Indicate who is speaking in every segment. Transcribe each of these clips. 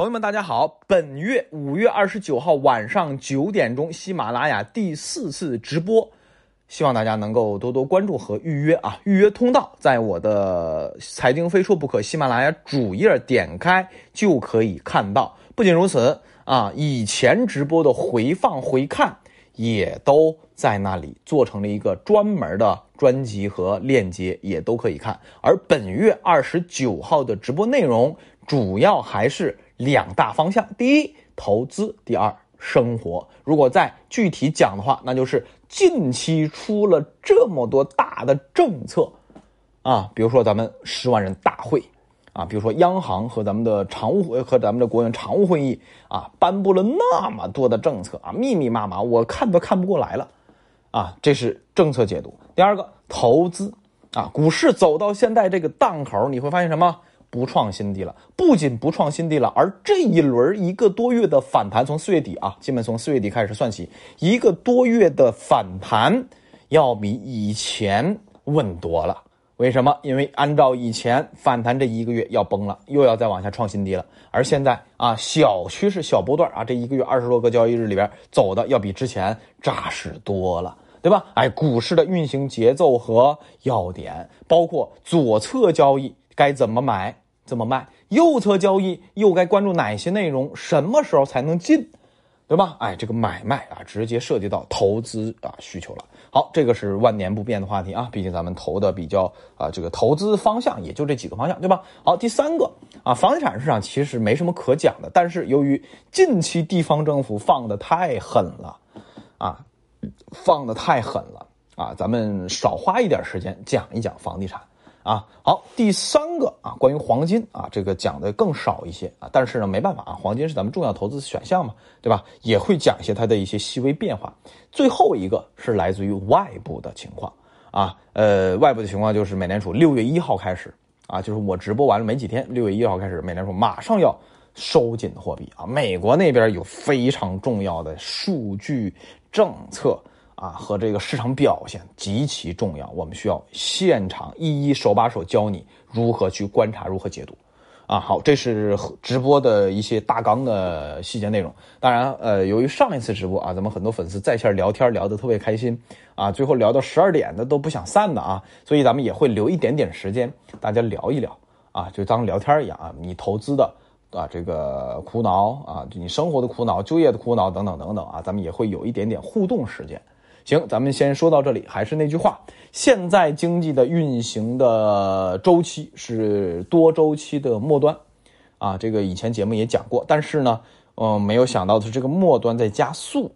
Speaker 1: 朋友们，大家好！本月五月二十九号晚上九点钟，喜马拉雅第四次直播，希望大家能够多多关注和预约啊！预约通道在我的“财经非说不可”喜马拉雅主页点开就可以看到。不仅如此啊，以前直播的回放回看也都在那里做成了一个专门的专辑和链接，也都可以看。而本月二十九号的直播内容主要还是。两大方向，第一投资，第二生活。如果再具体讲的话，那就是近期出了这么多大的政策啊，比如说咱们十万人大会啊，比如说央行和咱们的常务会和咱们的国务院常务会议啊，颁布了那么多的政策啊，密密麻麻，我看都看不过来了啊。这是政策解读。第二个投资啊，股市走到现在这个档口，你会发现什么？不创新低了，不仅不创新低了，而这一轮一个多月的反弹，从四月底啊，基本从四月底开始算起，一个多月的反弹要比以前稳多了。为什么？因为按照以前反弹这一个月要崩了，又要再往下创新低了。而现在啊，小趋势、小波段啊，这一个月二十多个交易日里边走的要比之前扎实多了，对吧？哎，股市的运行节奏和要点，包括左侧交易该怎么买。怎么卖？右侧交易又该关注哪些内容？什么时候才能进？对吧？哎，这个买卖啊，直接涉及到投资啊需求了。好，这个是万年不变的话题啊，毕竟咱们投的比较啊，这个投资方向也就这几个方向，对吧？好，第三个啊，房地产市场其实没什么可讲的，但是由于近期地方政府放的太狠了啊，放的太狠了啊，咱们少花一点时间讲一讲房地产。啊，好，第三个啊，关于黄金啊，这个讲的更少一些啊，但是呢，没办法啊，黄金是咱们重要投资选项嘛，对吧？也会讲一些它的一些细微变化。最后一个是来自于外部的情况啊，呃，外部的情况就是美联储六月一号开始啊，就是我直播完了没几天，六月一号开始，美联储马上要收紧货币啊，美国那边有非常重要的数据政策。啊，和这个市场表现极其重要，我们需要现场一一手把手教你如何去观察，如何解读。啊，好，这是直播的一些大纲的细节内容。当然，呃，由于上一次直播啊，咱们很多粉丝在线聊天聊得特别开心啊，最后聊到十二点的都不想散的啊，所以咱们也会留一点点时间，大家聊一聊啊，就当聊天一样啊，你投资的啊这个苦恼啊，你生活的苦恼、就业的苦恼等等等等啊，咱们也会有一点点互动时间。行，咱们先说到这里。还是那句话，现在经济的运行的周期是多周期的末端，啊，这个以前节目也讲过。但是呢，嗯，没有想到的是，这个末端在加速，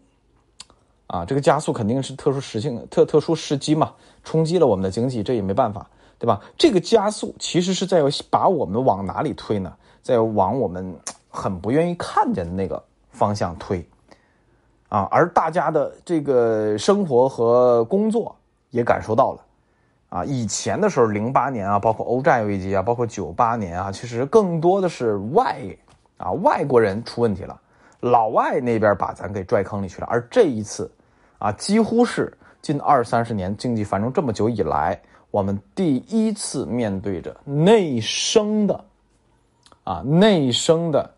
Speaker 1: 啊，这个加速肯定是特殊时性、特特殊时机嘛，冲击了我们的经济，这也没办法，对吧？这个加速其实是在把我们往哪里推呢？在往我们很不愿意看见的那个方向推。啊，而大家的这个生活和工作也感受到了，啊，以前的时候，零八年啊，包括欧债危机啊，包括九八年啊，其实更多的是外啊外国人出问题了，老外那边把咱给拽坑里去了。而这一次，啊，几乎是近二三十年经济繁荣这么久以来，我们第一次面对着内生的，啊，内生的，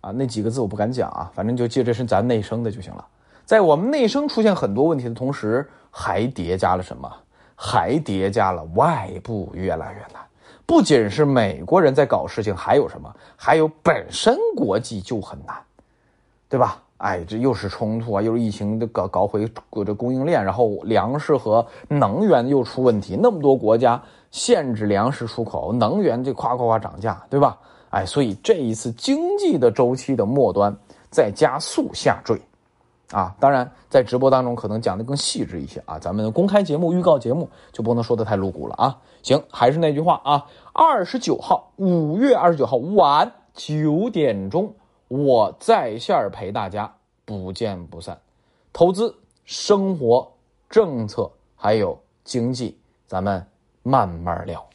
Speaker 1: 啊，那几个字我不敢讲啊，反正就记这是咱内生的就行了。在我们内生出现很多问题的同时，还叠加了什么？还叠加了外部越来越难。不仅是美国人在搞事情，还有什么？还有本身国际就很难，对吧？哎，这又是冲突啊，又是疫情的搞搞回这供应链，然后粮食和能源又出问题，那么多国家限制粮食出口，能源这夸夸夸涨价，对吧？哎，所以这一次经济的周期的末端在加速下坠。啊，当然，在直播当中可能讲的更细致一些啊，咱们公开节目、预告节目就不能说的太露骨了啊。行，还是那句话啊，二十九号，五月二十九号晚九点钟，我在线陪大家，不见不散。投资、生活、政策还有经济，咱们慢慢聊。